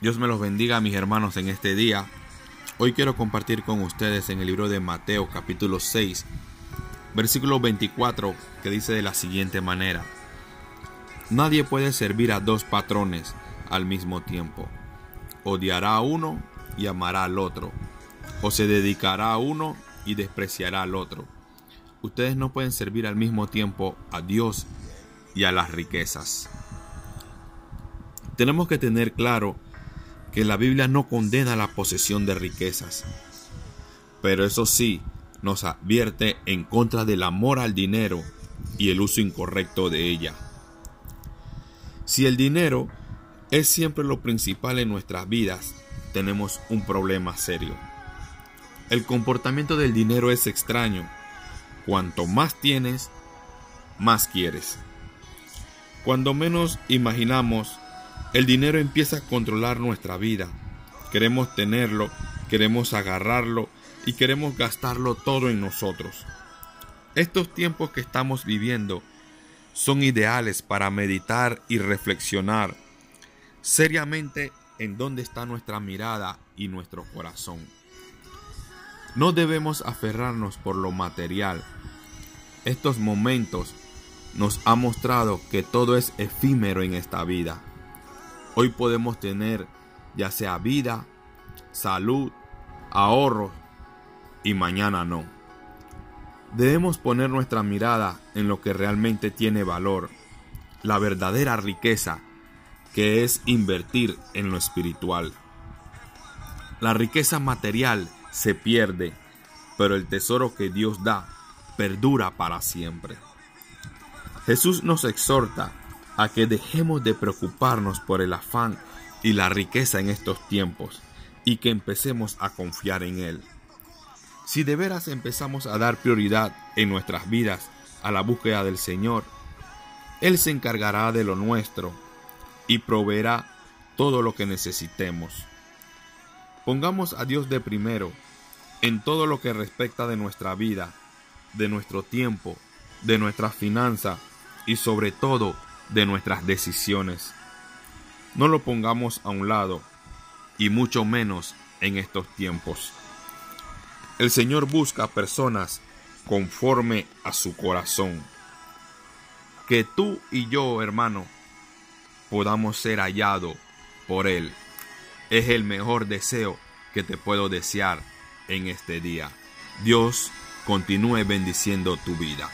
Dios me los bendiga mis hermanos en este día. Hoy quiero compartir con ustedes en el libro de Mateo capítulo 6, versículo 24, que dice de la siguiente manera. Nadie puede servir a dos patrones al mismo tiempo. Odiará a uno y amará al otro. O se dedicará a uno y despreciará al otro. Ustedes no pueden servir al mismo tiempo a Dios y a las riquezas. Tenemos que tener claro que la Biblia no condena la posesión de riquezas, pero eso sí nos advierte en contra del amor al dinero y el uso incorrecto de ella. Si el dinero es siempre lo principal en nuestras vidas, tenemos un problema serio. El comportamiento del dinero es extraño. Cuanto más tienes, más quieres. Cuando menos imaginamos, el dinero empieza a controlar nuestra vida. Queremos tenerlo, queremos agarrarlo y queremos gastarlo todo en nosotros. Estos tiempos que estamos viviendo son ideales para meditar y reflexionar seriamente en dónde está nuestra mirada y nuestro corazón. No debemos aferrarnos por lo material. Estos momentos nos han mostrado que todo es efímero en esta vida. Hoy podemos tener ya sea vida, salud, ahorro y mañana no. Debemos poner nuestra mirada en lo que realmente tiene valor, la verdadera riqueza, que es invertir en lo espiritual. La riqueza material se pierde, pero el tesoro que Dios da perdura para siempre. Jesús nos exhorta a que dejemos de preocuparnos por el afán y la riqueza en estos tiempos y que empecemos a confiar en Él. Si de veras empezamos a dar prioridad en nuestras vidas a la búsqueda del Señor, Él se encargará de lo nuestro y proveerá todo lo que necesitemos. Pongamos a Dios de primero en todo lo que respecta de nuestra vida, de nuestro tiempo, de nuestra finanza y sobre todo de nuestras decisiones. No lo pongamos a un lado, y mucho menos en estos tiempos. El Señor busca personas conforme a su corazón. Que tú y yo, hermano, podamos ser hallados por Él. Es el mejor deseo que te puedo desear en este día. Dios continúe bendiciendo tu vida.